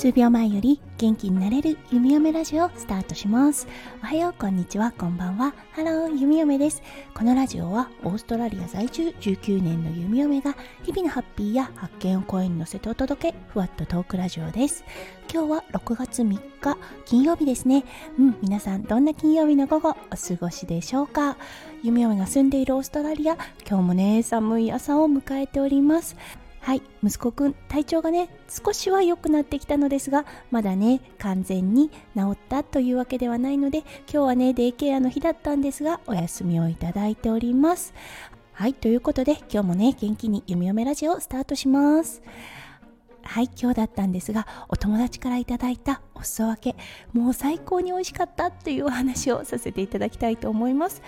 数秒前より元気になれる弓嫁ラジオスタートします。おはようこんにちは。こんばんは。ハロー弓嫁です。このラジオはオーストラリア在住19年の弓嫁が日々のハッピーや発見を声に乗せてお届けふわっとトークラジオです。今日は6月3日金曜日ですね。うん皆さんどんな金曜日の午後お過ごしでしょうか？弓嫁が住んでいるオーストラリア今日もね寒い朝を迎えております。はい息子くん体調がね少しは良くなってきたのですがまだね完全に治ったというわけではないので今日はねデイケアの日だったんですがお休みをいただいております。はいということで今日もね元気に弓嫁ラジオをスタートします。はい今日だったんですがお友達からいただいたお裾分けもう最高に美味しかったっていうお話をさせていただきたいと思います。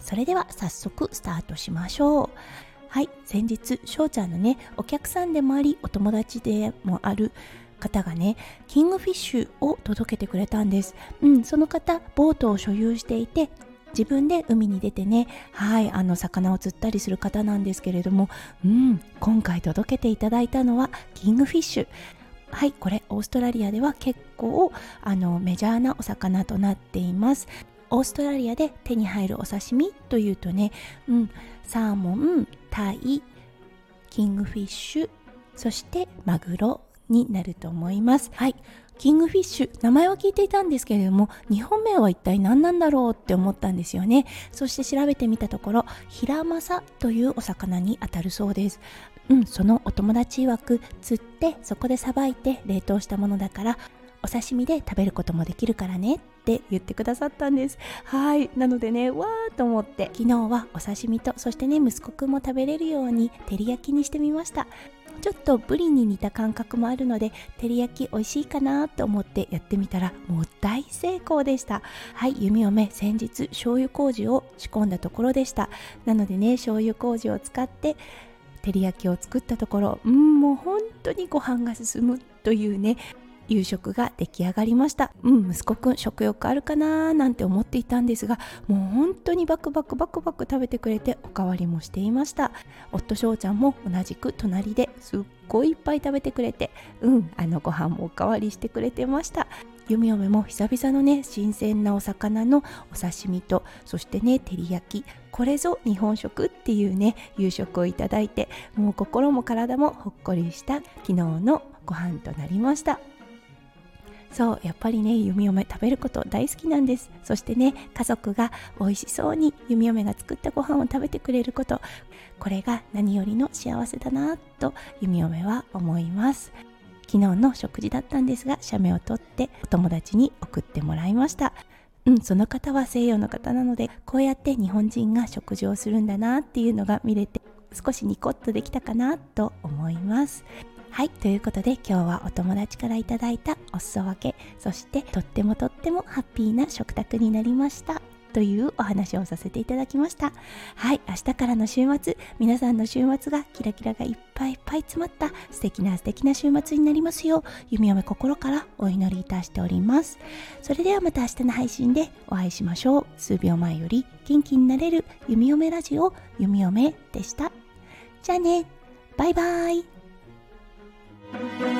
それでは早速スタートしましょう。はい。先日翔ちゃんのねお客さんでもありお友達でもある方がねキングフィッシュを届けてくれたんです。うんその方ボートを所有していて自分で海に出てねはいあの魚を釣ったりする方なんですけれどもうん今回届けていただいたのはキングフィッシュ。はいこれオーストラリアでは結構あのメジャーなお魚となっています。オーストラリアで手に入るお刺身というとね、うん、サーモン、タイ、キングフィッシュ、そしてマグロになると思います。はい。キングフィッシュ、名前は聞いていたんですけれども、日本名は一体何なんだろうって思ったんですよね。そして調べてみたところ、ヒラマサというお魚にあたるそうです。うん、そのお友達曰く、釣ってそこでさばいて冷凍したものだから、お刺身で食べることもできるからねって言ってくださったんです。はい。なのでねわーと思って。昨日はお刺身とそしてね息子くんも食べれるように照り焼きにしてみました。ちょっとブリに似た感覚もあるので照り焼き美味しいかなと思ってやってみたらもう大成功でした。はい。弓嫁先日醤油麹を仕込んだところでした。なのでね醤油麹を使って照り焼きを作ったところうんもう本当にご飯が進むというね夕食が出来上がりました。うん息子くん食欲あるかななんて思っていたんですがもう本当にバクバクバクバク食べてくれておかわりもしていました。夫翔ちゃんも同じく隣ですっごいいっぱい食べてくれてうんあのご飯もおかわりしてくれてました。弓嫁も久々のね新鮮なお魚のお刺身とそしてね照り焼きこれぞ日本食っていうね夕食をいただいてもう心も体もほっこりした昨日のご飯となりました。そうやっぱりね弓嫁食べること大好きなんです。そしてね家族が美味しそうに弓嫁が作ったご飯を食べてくれること。これが何よりの幸せだなと弓嫁は思います。昨日の食事だったんですが写メを撮ってお友達に送ってもらいました。うん、その方は西洋の方なのでこうやって日本人が食事をするんだなっていうのが見れて少しニコッとできたかなと思います。はいということで今日はお友達からいただいたお裾分けそしてとってもとってもハッピーな食卓になりましたというお話をさせていただきました。はい明日からの週末皆さんの週末がキラキラがいっぱいいっぱい詰まった素敵な素敵な週末になりますよう弓嫁心からお祈りいたしております。それではまた明日の配信でお会いしましょう。数秒前より元気になれる弓嫁ラジオ弓嫁でした。じゃあね。バイバイ。Thank you.